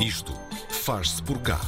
Isto faz-se por cá.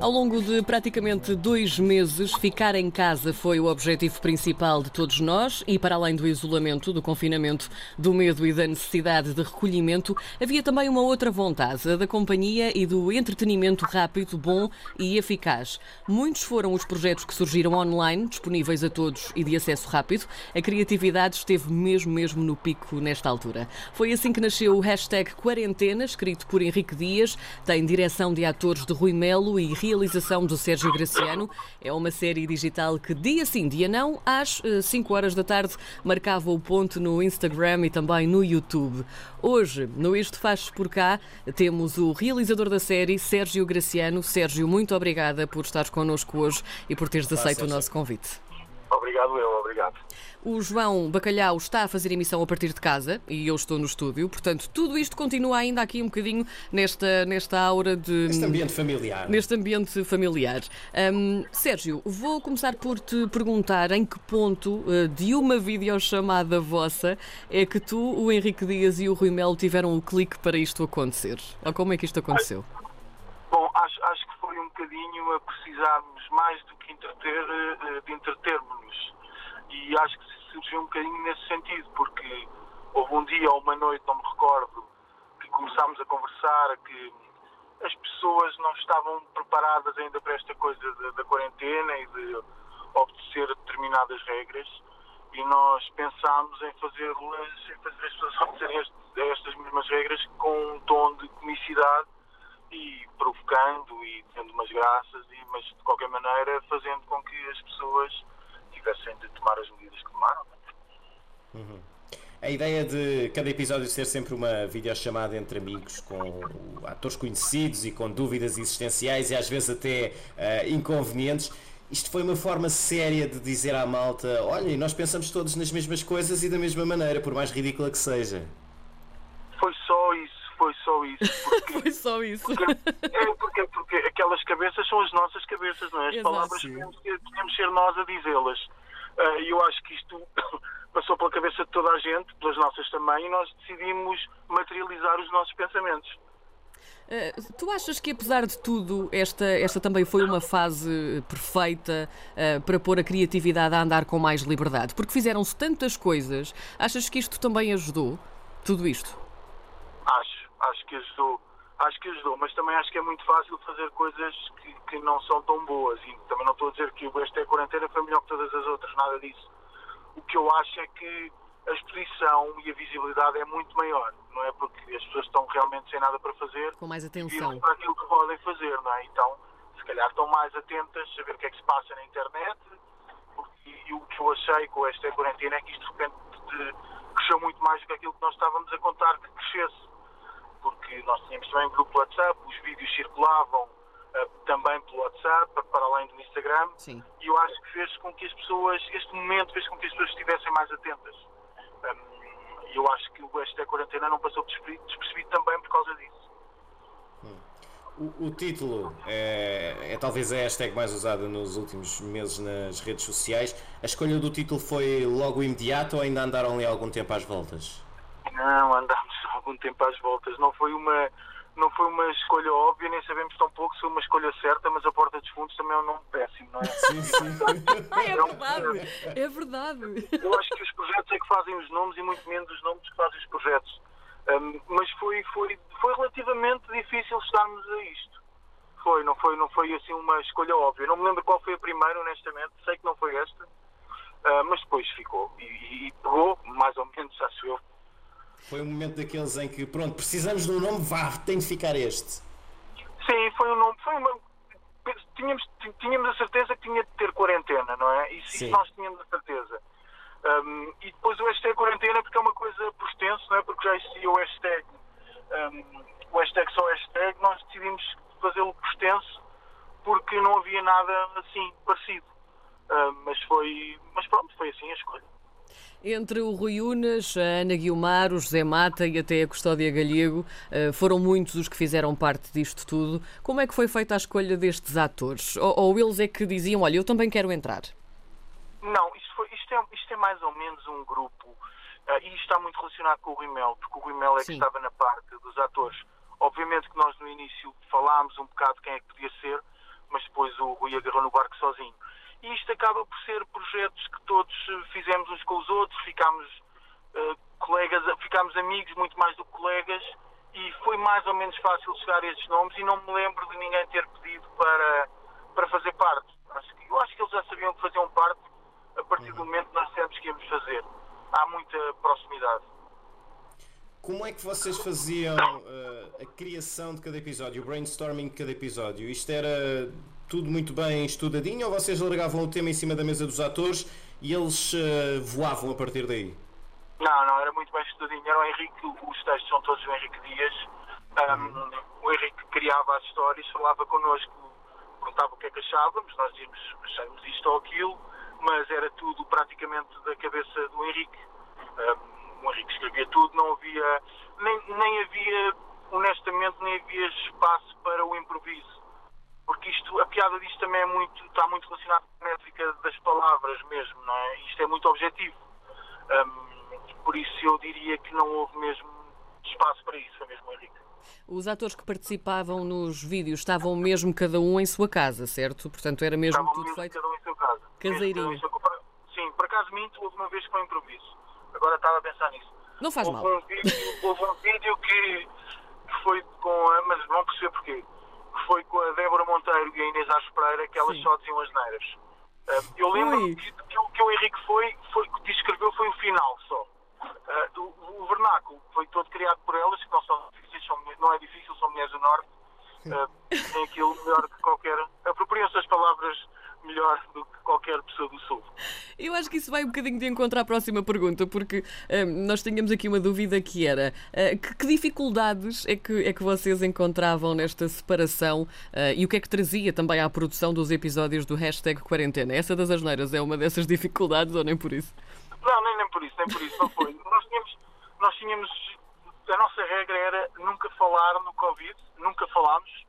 Ao longo de praticamente dois meses, ficar em casa foi o objetivo principal de todos nós e, para além do isolamento, do confinamento, do medo e da necessidade de recolhimento, havia também uma outra vontade, a da companhia e do entretenimento rápido, bom e eficaz. Muitos foram os projetos que surgiram online, disponíveis a todos e de acesso rápido. A criatividade esteve mesmo, mesmo no pico nesta altura. Foi assim que nasceu o hashtag Quarentena, escrito por Henrique Dias, tem direção de atores de Rui Melo e realização do Sérgio Graciano. É uma série digital que dia sim, dia não, às 5 horas da tarde, marcava o ponto no Instagram e também no YouTube. Hoje, no Isto Faz Por Cá, temos o realizador da série, Sérgio Graciano. Sérgio, muito obrigada por estares connosco hoje e por teres aceito o nosso convite. Obrigado, eu, obrigado. O João Bacalhau está a fazer emissão a partir de casa e eu estou no estúdio, portanto, tudo isto continua ainda aqui um bocadinho nesta, nesta aura de. Neste ambiente familiar. Neste ambiente familiar. Um, Sérgio, vou começar por te perguntar em que ponto uh, de uma videochamada vossa é que tu, o Henrique Dias e o Rui Melo tiveram o clique para isto acontecer? Ou como é que isto aconteceu? Bom, acho, acho que um bocadinho a precisarmos mais do que entreter, uh, de entretermos-nos. E acho que surgiu um bocadinho nesse sentido, porque houve um dia ou uma noite, não me recordo, que começámos a conversar que as pessoas não estavam preparadas ainda para esta coisa da, quarentena e de obedecer a determinadas regras e nós pensámos em fazê-las, em fazer as pessoas obedecerem estas mesmas regras com um tom de comicidade e provocando e tendo umas graças, e, mas de qualquer maneira fazendo com que as pessoas tivessem de tomar as medidas que tomaram. Uhum. A ideia de cada episódio ser sempre uma videochamada entre amigos com atores conhecidos e com dúvidas existenciais e às vezes até uh, inconvenientes, isto foi uma forma séria de dizer à malta: olha, nós pensamos todos nas mesmas coisas e da mesma maneira, por mais ridícula que seja. Foi só isso, foi só isso. Porque, foi só isso. Porque, é, porque, porque aquelas cabeças são as nossas cabeças, não é? As Exato. palavras podemos, ser nós a dizê-las. Uh, eu acho que isto passou pela cabeça de toda a gente, pelas nossas também, e nós decidimos materializar os nossos pensamentos. Uh, tu achas que, apesar de tudo, esta, esta também foi uma fase perfeita uh, para pôr a criatividade a andar com mais liberdade? Porque fizeram-se tantas coisas. Achas que isto também ajudou? Tudo isto? Acho, que ajudou. Acho que ajudou, mas também acho que é muito fácil fazer coisas que, que não são tão boas. E também não estou a dizer que o Esta é Quarentena foi melhor que todas as outras, nada disso. O que eu acho é que a exposição e a visibilidade é muito maior, não é? Porque as pessoas estão realmente sem nada para fazer. Com mais atenção. Para aquilo que podem fazer, não é? Então, se calhar estão mais atentas a saber o que é que se passa na internet. E o que eu achei com esta é quarentena é que isto de repente cresceu muito mais do que aquilo que nós estávamos a contar que crescesse. Porque nós tínhamos também um grupo WhatsApp, os vídeos circulavam uh, também pelo WhatsApp, para além do Instagram. Sim. E eu acho que fez com que as pessoas, este momento fez com que as pessoas estivessem mais atentas. E eu acho que o Esta Quarentena não passou despercebido, despercebido também por causa disso. O, o título é, é, talvez a hashtag mais usada nos últimos meses nas redes sociais. A escolha do título foi logo imediato ou ainda andaram ali algum tempo às voltas? Não, andámos algum tempo às voltas. Não foi uma, não foi uma escolha óbvia, nem sabemos tão pouco se foi uma escolha certa, mas a Porta dos Fundos também é um nome péssimo, não é? Sim, sim. Ah, é verdade, é verdade. Eu acho que os projetos é que fazem os nomes e muito menos os nomes que fazem os projetos. Um, mas foi, foi, foi relativamente difícil estarmos a isto. Foi, não foi, não foi assim uma escolha óbvia. Não me lembro qual foi a primeira, honestamente. Sei que não foi esta, uh, mas depois ficou. E, e pegou, mais ou menos, acho eu. Foi um momento daqueles em que, pronto, precisamos de um nome, vá, tem de ficar este. Sim, foi um nome, foi uma. Tínhamos, tínhamos a certeza que tinha de ter quarentena, não é? Isso, isso nós tínhamos a certeza. Um, e depois o hashtag quarentena porque é uma coisa por extenso, não é? Porque já existia o hashtag, um, o hashtag só hashtag, nós decidimos fazê-lo por extenso porque não havia nada assim parecido. Um, mas foi, mas pronto, foi assim a escolha. Entre o Rui Unas, a Ana Guilmar, o José Mata e até a Custódia Galego, foram muitos os que fizeram parte disto tudo. Como é que foi feita a escolha destes atores? Ou, ou eles é que diziam, olha, eu também quero entrar? Não, isto, foi, isto, é, isto é mais ou menos um grupo, uh, e isto está muito relacionado com o Rui Mel, porque o Rui Mel é Sim. que estava na parte dos atores Obviamente que nós no início falámos um bocado quem é que podia ser, mas depois o Rui agarrou no barco sozinho. E isto acaba por ser projetos que todos fizemos uns com os outros, ficámos uh, colegas, ficámos amigos muito mais do que colegas e foi mais ou menos fácil chegar a estes nomes e não me lembro de ninguém ter pedido para, para fazer parte. Acho que, eu acho que eles já sabiam que faziam parte a partir do momento que nós dissemos que íamos fazer. Há muita proximidade. Como é que vocês faziam uh, a criação de cada episódio, o brainstorming de cada episódio? Isto era tudo muito bem estudadinho ou vocês largavam o tema em cima da mesa dos atores e eles uh, voavam a partir daí? Não, não, era muito bem estudadinho. Era o Henrique, os textos são todos do Henrique Dias. Um, uhum. O Henrique criava as histórias, falava connosco, contava o que é que achávamos, nós dizíamos, achamos isto ou aquilo, mas era tudo praticamente da cabeça do Henrique. Um, o Henrique escrevia tudo, não havia, nem, nem havia, honestamente, nem havia espaço para o improviso. Porque isto, a piada disto também é muito, está muito relacionada com a métrica das palavras mesmo, não é? Isto é muito objetivo. Um, por isso eu diria que não houve mesmo espaço para isso, foi mesmo Henrique. Os atores que participavam nos vídeos estavam mesmo cada um em sua casa, certo? Portanto, era mesmo estavam tudo mesmo feito. cada um em sua casa. Caseirinho. Sim, por acaso minto, houve uma vez que foi improviso. Agora estava a pensar nisso. Não faz houve mal. Um vídeo, houve um vídeo que foi com. Mas não perceber porquê. Que foi com a Débora Monteiro e a Inês Ares Pereira que elas Sim. só diziam as neiras. Eu lembro que, que, o- que o Henrique foi, foi, que descreveu foi o final só. Ah, o, o vernáculo foi todo criado por elas, que não, são difíceis, são, não é difícil, são mulheres do Norte. Ah, tem aquilo melhor que qualquer. Apropriam-se as palavras melhor do que qualquer pessoa do Sul. Eu acho que isso vai um bocadinho de encontro à próxima pergunta, porque hum, nós tínhamos aqui uma dúvida que era ah, que, que dificuldades é que, é que vocês encontravam nesta separação ah, e o que é que trazia também à produção dos episódios do hashtag quarentena? Essa das asneiras é uma dessas dificuldades ou nem por isso? Não, nem, nem por isso, nem por isso, não foi. nós, tínhamos, nós tínhamos. A nossa regra era nunca falar no Covid, nunca falámos.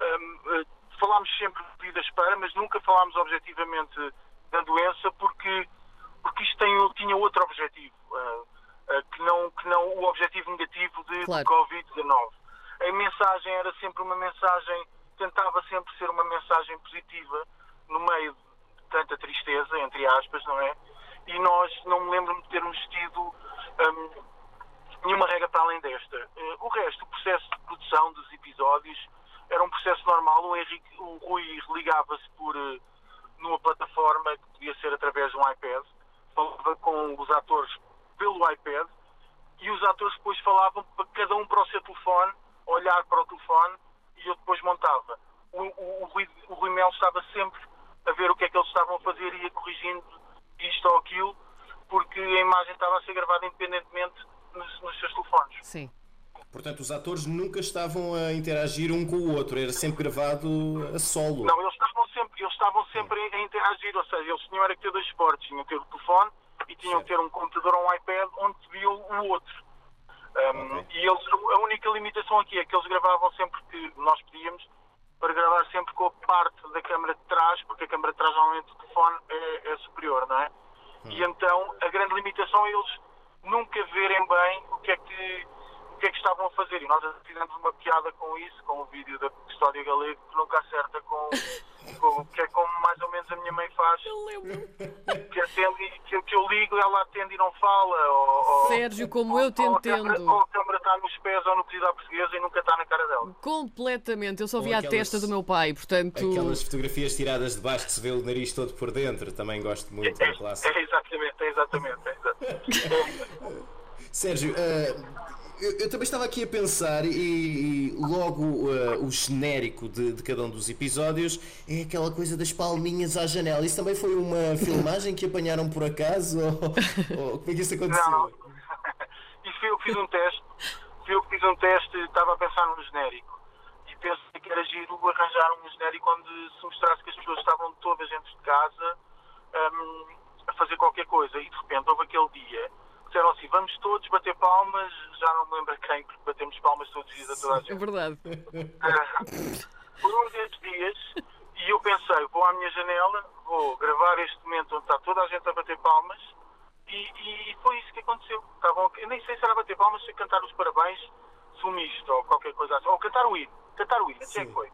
Eh, falámos sempre de vidas para, mas nunca falámos objetivamente da doença porque, porque isto tem, tinha outro objetivo, ah, ah, que, não, que não o objetivo negativo de, Claro. do Covid-19. A mensagem era sempre uma mensagem, tentava sempre ser uma mensagem positiva no meio de tanta tristeza, entre aspas, não é? E nós não me lembro de termos tido hum, nenhuma regra para além desta. Eh, o resto, o processo de produção dos episódios era um processo normal. O, Henrique, o Rui ligava-se por eh, numa plataforma que podia ser através de um iPad, falava com os atores pelo iPad e os atores depois falavam cada um para o seu telefone, olhar para o telefone e eu depois montava. O, o, o, Rui, o Rui Melo estava sempre a ver o que é que eles estavam a fazer e ia corrigindo isto ou aquilo, porque a imagem estava a ser gravada independentemente nos, nos seus telefones. Sim. Portanto, os atores nunca estavam a interagir um com o outro, era sempre gravado a solo. Não, eles estavam sempre, eles estavam sempre a interagir, ou seja, eles tinham era que ter dois suportes, tinham que ter o telefone e tinham que ter um computador ou um iPad onde se viam o outro. Um, Ok. E eles, a única limitação aqui é que eles gravavam sempre que nós pedíamos para gravar sempre com a parte da câmara de trás, porque a câmara de trás normalmente do telefone é, é superior, não é? E então a grande limitação é eles nunca verem bem o que é que o que é que estavam a fazer. E nós fizemos uma piada com isso, com o vídeo da Custódia Galego, que nunca acerta com, com que é como mais ou menos a minha mãe faz, Eu lembro. que, atende, que, que eu ligo, ela atende e não fala. Ou, ou- Sérgio, como eu te ou a câmara- entendo. Ou a câmara está nos pés ou no pedido à portuguesa e nunca está na cara dela. Completamente. Eu só Ou vi a aquelas- testa do meu pai, portanto. Aquelas fotografias tiradas de baixo que se vê o nariz todo por dentro, também gosto muito, é clássico. É exatamente, é exatamente. É exatamente. Sérgio, eh, eu, eu também estava aqui a pensar e, e logo eh, o genérico de, de cada um dos episódios é aquela coisa das palminhas à janela. Isso também foi uma filmagem que apanharam por acaso? Ou, ou como é que isso aconteceu? Não. Isso foi eu que fiz um teste. Fui eu que fiz um teste, estava a pensar num genérico. E pensei que era giro arranjar um genérico onde se mostrasse que as pessoas estavam todas dentro de casa hum, a fazer qualquer coisa. E de repente houve aquele dia disseram assim: vamos todos bater palmas. Já não me lembro a quem, porque batemos palmas todos os dias a toda a É gente. verdade. Por um desses dias, e eu pensei, vou à minha janela, vou gravar este momento onde está toda a gente a bater palmas, e, e foi isso que aconteceu. Estavam, eu nem sei se era bater palmas, se cantar os parabéns, sumiste ou qualquer coisa assim. Ou cantar o hino. Cantar o hino, assim é que foi.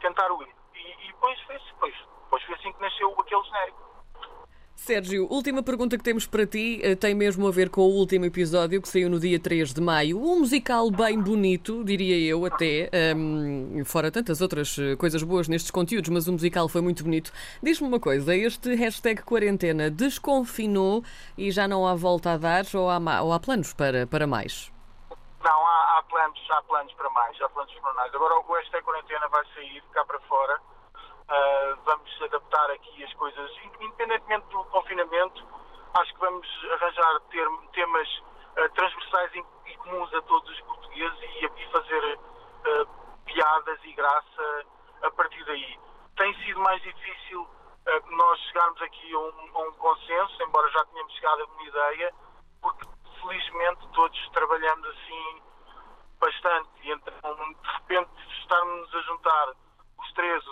Cantar o hino. E, e depois, foi, depois, depois foi assim que nasceu aquele genérico. Sérgio, última pergunta que temos para ti eh, tem mesmo a ver com o último episódio que saiu no dia 3 de maio. Um musical bem bonito, diria eu até, um, fora tantas outras eh, coisas boas nestes conteúdos, mas o musical foi muito bonito. Diz-me uma coisa, este hashtag quarentena desconfinou e já não há volta a dar ou há, ou há planos para, para mais? Não, há, há, planos, há planos para mais, há planos para mais. Agora o hashtag quarentena vai sair cá para fora Uh, vamos adaptar aqui as coisas, independentemente do confinamento, acho que vamos arranjar ter, temas uh, transversais e, comuns a todos os portugueses e, e fazer uh, piadas e graça a partir daí. Tem sido mais difícil nós chegarmos aqui a um, a um, consenso, embora já tenhamos chegado a uma ideia, porque felizmente todos trabalhamos assim bastante e então de repente estarmos a juntar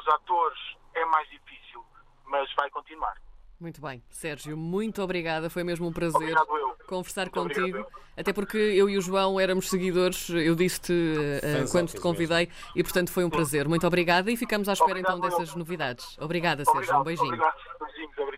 os atores, é mais difícil, mas vai continuar. Muito bem. Sérgio, muito obrigada. Foi mesmo um prazer conversar muito contigo. Obrigado. Até porque eu e o João éramos seguidores, eu disse-te uh, quando te convidei mesmo. e, portanto, foi um prazer. Muito obrigada e ficamos à espera obrigado, então dessas novidades. Obrigada, Sérgio. Um beijinho. Obrigado. Beijinhos, obrigado.